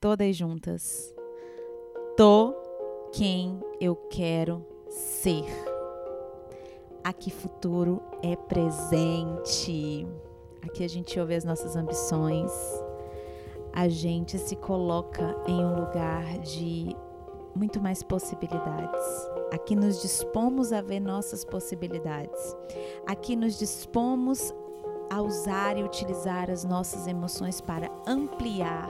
todas juntas. Tô quem eu quero ser. Aqui futuro é presente. Aqui a gente ouve as nossas ambições. A gente se coloca em um lugar de muito mais possibilidades. Aqui nos dispomos a ver nossas possibilidades. Aqui nos dispomos a usar e utilizar as nossas emoções para ampliar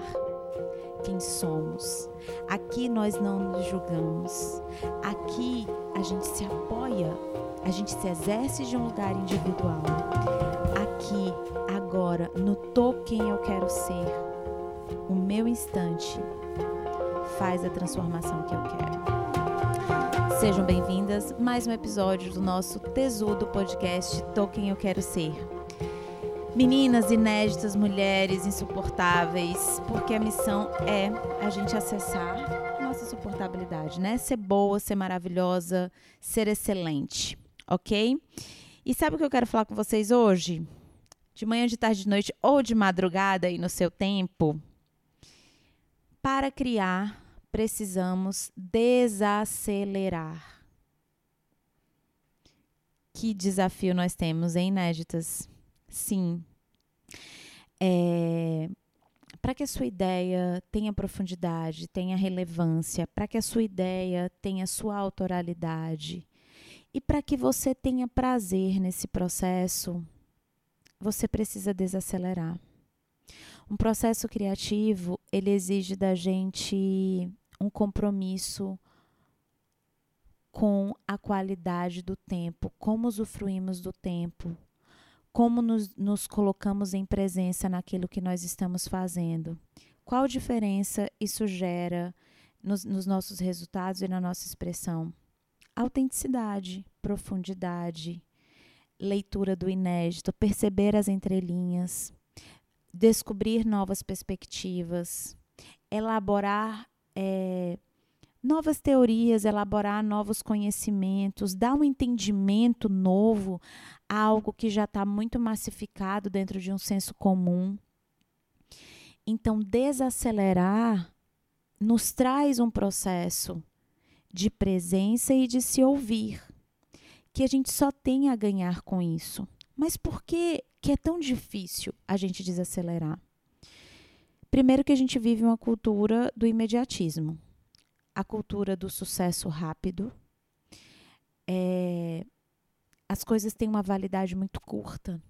quem somos. Aqui nós não nos julgamos. Aqui a gente se apoia, a gente se exerce de um lugar individual. Aqui, agora, no tô quem eu quero ser, o meu instante faz a transformação que eu quero. Sejam bem-vindas mais um episódio do nosso Tesudo Podcast Tô Quem Eu Quero Ser. Meninas inéditas, mulheres insuportáveis, porque a missão é a gente acessar nossa suportabilidade, né? Ser boa, ser maravilhosa, ser excelente, ok? E sabe o que eu quero falar com vocês hoje? De manhã, de tarde, de noite ou de madrugada e no seu tempo? Para criar, precisamos desacelerar. Que desafio nós temos, hein, inéditas? Sim. É, para que a sua ideia tenha profundidade, tenha relevância, para que a sua ideia tenha sua autoralidade e para que você tenha prazer nesse processo, você precisa desacelerar. Um processo criativo, ele exige da gente um compromisso com a qualidade do tempo, como usufruímos do tempo, como nos, nos colocamos em presença naquilo que nós estamos fazendo. Qual diferença isso gera nos, nos nossos resultados e na nossa expressão? Autenticidade, profundidade, leitura do inédito, perceber as entrelinhas, descobrir novas perspectivas, elaborar é, novas teorias, elaborar novos conhecimentos, dar um entendimento novo a algo que já está muito massificado dentro de um senso comum. Então, desacelerar nos traz um processo de presença e de se ouvir, que a gente só tem a ganhar com isso. Mas por que, que é tão difícil a gente desacelerar? Primeiro que a gente vive uma cultura do imediatismo a cultura do sucesso rápido. É, as coisas têm uma validade muito curta,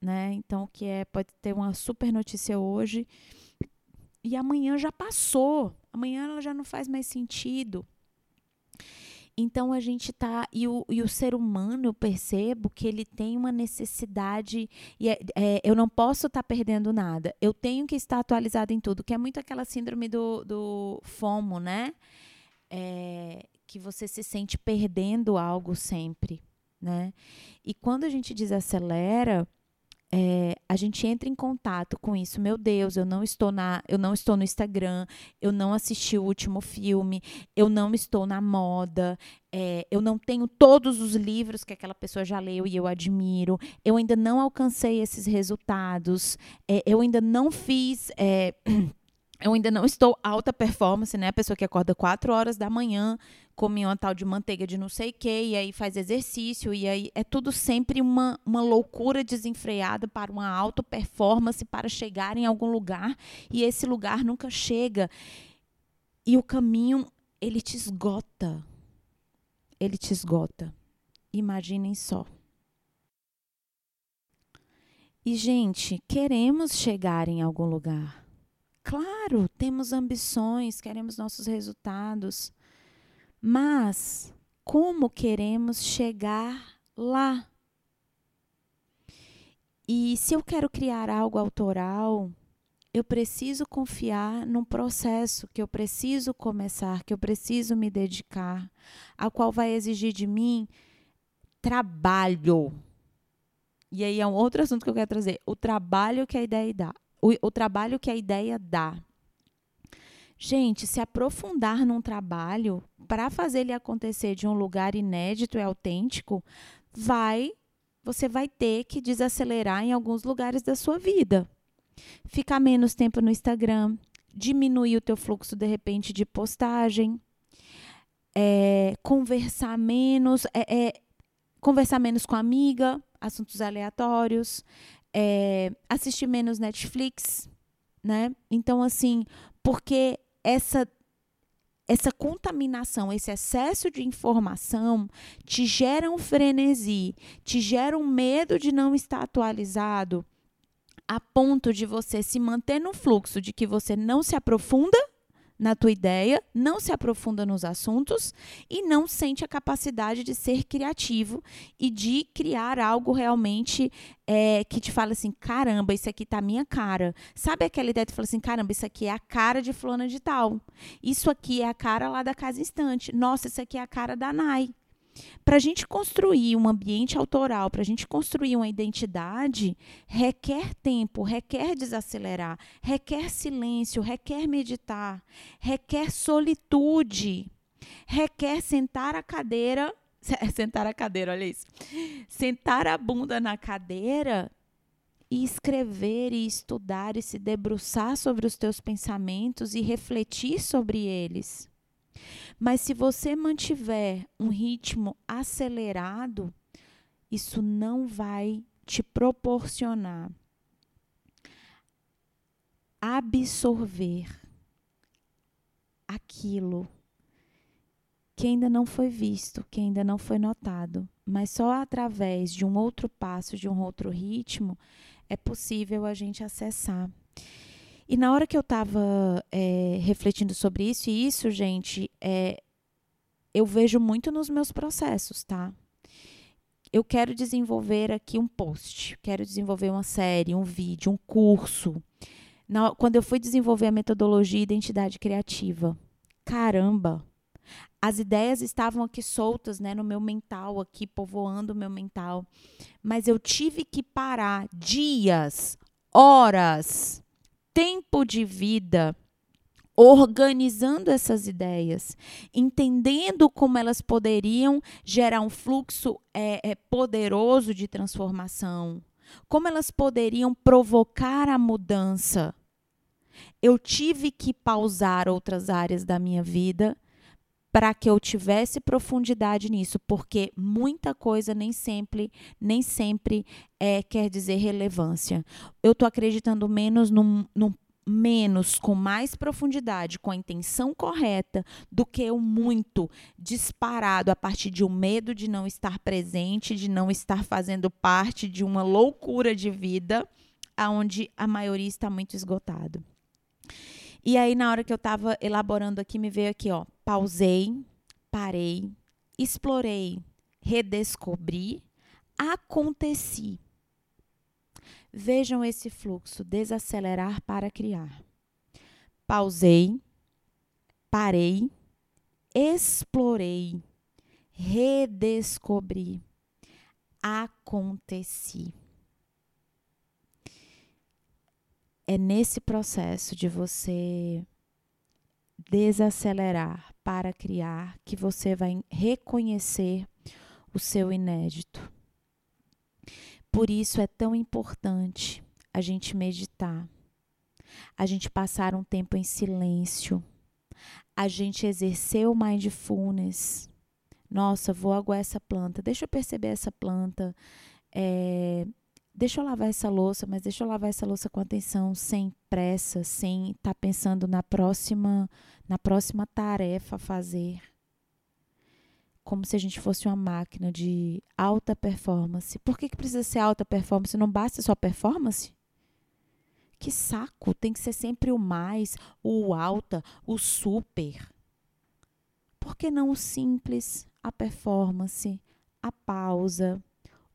né? Então, que é pode ter uma super notícia hoje e amanhã já passou, amanhã ela já não faz mais sentido. Então a gente tá. E o, e o ser humano, eu percebo que ele tem uma necessidade. E é, é, eu não posso estar tá perdendo nada. Eu tenho que estar atualizado em tudo, que é muito aquela síndrome do, do FOMO, né? É, que você se sente perdendo algo sempre, né? E quando a gente desacelera, é, a gente entra em contato com isso. Meu Deus, eu não estou na, eu não estou no Instagram, eu não assisti o último filme, eu não estou na moda, é, eu não tenho todos os livros que aquela pessoa já leu e eu admiro, eu ainda não alcancei esses resultados, é, eu ainda não fiz é, eu ainda não estou alta performance, né? A pessoa que acorda 4 horas da manhã, come uma tal de manteiga de não sei o quê, e aí faz exercício, e aí é tudo sempre uma, uma loucura desenfreada para uma alta performance, para chegar em algum lugar, e esse lugar nunca chega. E o caminho, ele te esgota. Ele te esgota. Imaginem só. E, gente, queremos chegar em algum lugar Claro, temos ambições, queremos nossos resultados, mas como queremos chegar lá? E se eu quero criar algo autoral, eu preciso confiar num processo que eu preciso começar, que eu preciso me dedicar, a qual vai exigir de mim trabalho. E aí é um outro assunto que eu quero trazer: o trabalho que a ideia dá, o, o trabalho que a ideia dá. Gente, se aprofundar num trabalho para fazer ele acontecer de um lugar inédito e autêntico, vai você vai ter que desacelerar em alguns lugares da sua vida. Ficar menos tempo no Instagram, diminuir o teu fluxo de repente de postagem, é, conversar menos, é, é, conversar menos com a amiga, assuntos aleatórios, é, assistir menos Netflix, né? Então, assim, porque essa essa contaminação, esse excesso de informação te gera um frenesi, te gera um medo de não estar atualizado, a ponto de você se manter no fluxo de que você não se aprofunda na tua ideia, não se aprofunda nos assuntos e não sente a capacidade de ser criativo e de criar algo realmente é, que te fala assim, caramba, isso aqui tá minha cara. Sabe aquela ideia de falar assim, caramba, isso aqui é a cara de fulana de tal. Isso aqui é a cara lá da Casa Instante. Nossa, isso aqui é a cara da Nai. Para a gente construir um ambiente autoral, para a gente construir uma identidade, requer tempo, requer desacelerar, requer silêncio, requer meditar, requer solitude, requer sentar a cadeira. Sentar a cadeira, olha isso. Sentar a bunda na cadeira e escrever e estudar e se debruçar sobre os teus pensamentos e refletir sobre eles. Mas se você mantiver um ritmo acelerado, isso não vai te proporcionar absorver aquilo que ainda não foi visto, que ainda não foi notado, mas só através de um outro passo, de um outro ritmo, é possível a gente acessar. E na hora que eu estava é, refletindo sobre isso, e isso, gente, é, eu vejo muito nos meus processos, tá? Eu quero desenvolver aqui um post, quero desenvolver uma série, um vídeo, um curso. Na, quando eu fui desenvolver a metodologia identidade criativa, caramba, as ideias estavam aqui soltas, né, no meu mental, aqui povoando o meu mental, mas eu tive que parar dias, horas, tempo de vida organizando essas ideias, entendendo como elas poderiam gerar um fluxo é, é, poderoso de transformação, como elas poderiam provocar a mudança. Eu tive que pausar outras áreas da minha vida para que eu tivesse profundidade nisso, porque muita coisa nem sempre, nem sempre é, quer dizer relevância. Eu estou acreditando menos num menos, com mais profundidade, com a intenção correta, do que o muito disparado a partir de um medo de não estar presente, de não estar fazendo parte de uma loucura de vida, aonde a maioria está muito esgotado. E aí, na hora que eu estava elaborando aqui, me veio aqui, ó. Pausei, parei, explorei, redescobri, aconteci. Vejam esse fluxo: desacelerar para criar. Pausei, parei, explorei, redescobri, aconteci. É nesse processo de você desacelerar para criar que você vai reconhecer o seu inédito. Por isso é tão importante a gente meditar, a gente passar um tempo em silêncio, a gente exercer o mindfulness. Nossa, vou aguar essa planta, deixa eu perceber essa planta. É, deixa eu lavar essa louça, mas deixa eu lavar essa louça com atenção, sem pressa, sem estar tá pensando na próxima, na próxima tarefa a fazer. Como se a gente fosse uma máquina de alta performance. Por que, que precisa ser alta performance? Não basta só performance? Que saco! Tem que ser sempre o mais, o alta, o super. Por que não o simples, a performance, a pausa,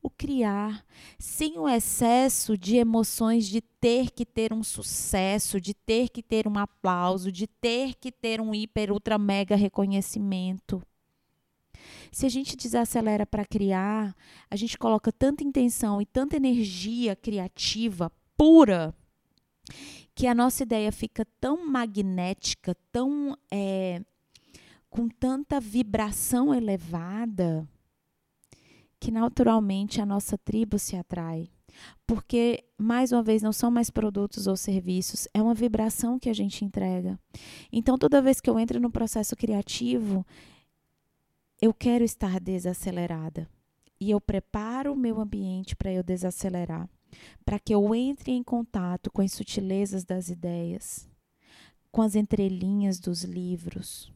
o criar, sem o excesso de emoções de ter que ter um sucesso, de ter que ter um aplauso, de ter que ter um hiper, ultra, mega reconhecimento. Se a gente desacelera para criar, a gente coloca tanta intenção e tanta energia criativa pura que a nossa ideia fica tão magnética, tão é, com tanta vibração elevada que naturalmente a nossa tribo se atrai. Porque, mais uma vez, não são mais produtos ou serviços, é uma vibração que a gente entrega. Então, toda vez que eu entro no processo criativo, eu quero estar desacelerada. E eu preparo o meu ambiente para eu desacelerar, para que eu entre em contato com as sutilezas das ideias, com as entrelinhas dos livros,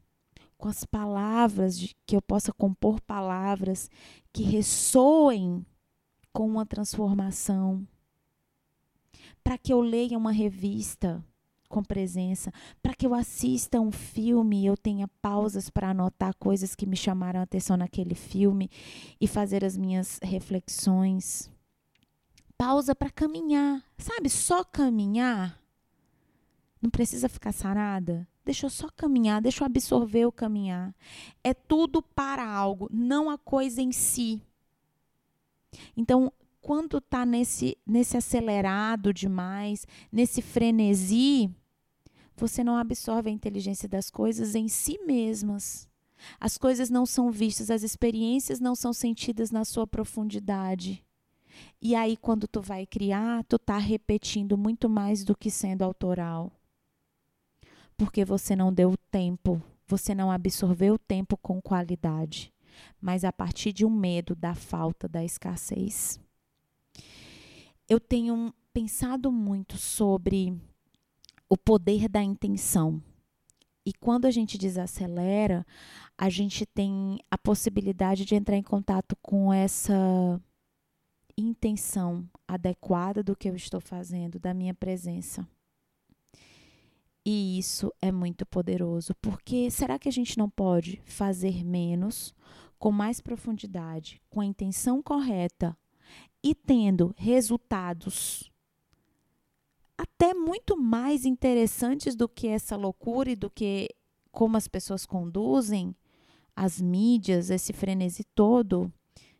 com as palavras, de, que eu possa compor palavras que ressoem com uma transformação. Para que eu leia uma revista com presença, para que eu assista um filme e eu tenha pausas para anotar coisas que me chamaram a atenção naquele filme e fazer as minhas reflexões. Pausa para caminhar, sabe? Só caminhar. Não precisa ficar sarada. Deixa eu só caminhar, deixa eu absorver o caminhar. É tudo para algo, não a coisa em si. Então, quando está nesse, nesse acelerado demais, nesse frenesi, você não absorve a inteligência das coisas em si mesmas. As coisas não são vistas, as experiências não são sentidas na sua profundidade. E aí, quando tu vai criar, tu tá repetindo muito mais do que sendo autoral porque você não deu tempo, você não absorveu o tempo com qualidade, mas a partir de um medo da falta, da escassez. Eu tenho pensado muito sobre o poder da intenção. E quando a gente desacelera, a gente tem a possibilidade de entrar em contato com essa intenção adequada do que eu estou fazendo, da minha presença. E isso é muito poderoso, porque será que a gente não pode fazer menos, com mais profundidade, com a intenção correta e tendo resultados até muito mais interessantes do que essa loucura e do que como as pessoas conduzem as mídias, esse frenesi todo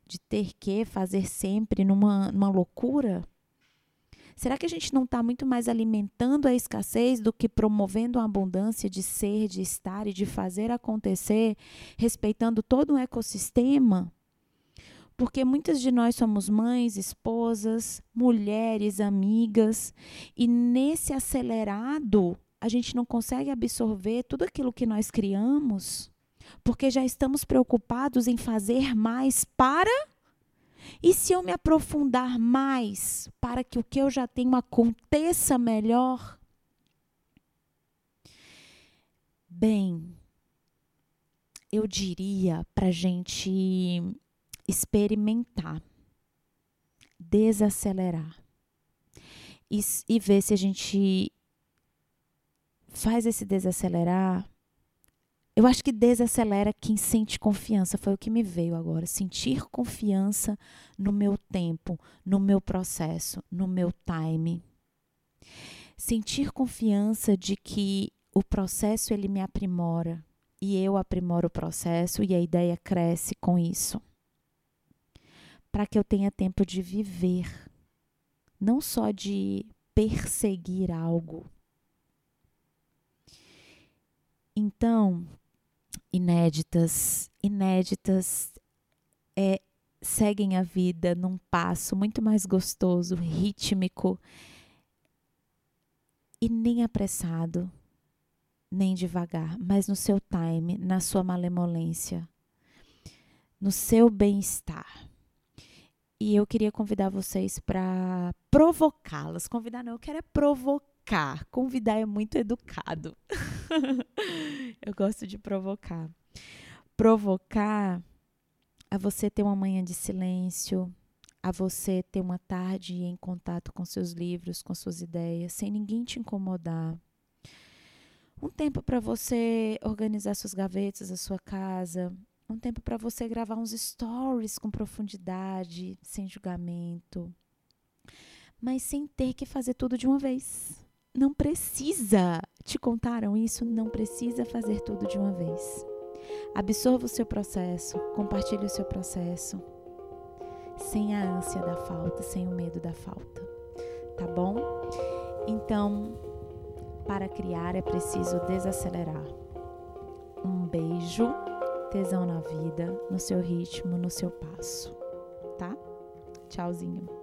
de ter que fazer sempre numa, numa loucura? Será que a gente não está muito mais alimentando a escassez do que promovendo a abundância de ser, de estar e de fazer acontecer, respeitando todo um ecossistema? Porque muitas de nós somos mães, esposas, mulheres, amigas, e nesse acelerado a gente não consegue absorver tudo aquilo que nós criamos, porque já estamos preocupados em fazer mais para e se eu me aprofundar mais para que o que eu já tenho aconteça melhor? Bem, eu diria para gente experimentar, desacelerar e, e ver se a gente faz esse desacelerar eu acho que desacelera quem sente confiança, foi o que me veio agora. Sentir confiança no meu tempo, no meu processo, no meu time. Sentir confiança de que o processo ele me aprimora e eu aprimoro o processo e a ideia cresce com isso. Para que eu tenha tempo de viver, não só de perseguir algo. Então, inéditas, inéditas, é, seguem a vida num passo muito mais gostoso, rítmico e nem apressado, nem devagar, mas no seu time, na sua malemolência, no seu bem-estar. E eu queria convidar vocês para provocá-las. Convidar não, eu quero é provocar. Convidar é muito educado. eu gosto de provocar. Provocar a você ter uma manhã de silêncio, a você ter uma tarde em contato com seus livros, com suas ideias, sem ninguém te incomodar. Um tempo para você organizar suas gavetas, a sua casa. Um tempo para você gravar uns stories com profundidade, sem julgamento. Mas sem ter que fazer tudo de uma vez. Não precisa. Te contaram isso? Não precisa fazer tudo de uma vez. Absorva o seu processo, compartilhe o seu processo, sem a ânsia da falta, sem o medo da falta. Tá bom? Então, para criar é preciso desacelerar. Um beijo, tesão na vida, no seu ritmo, no seu passo. Tá? Tchauzinho.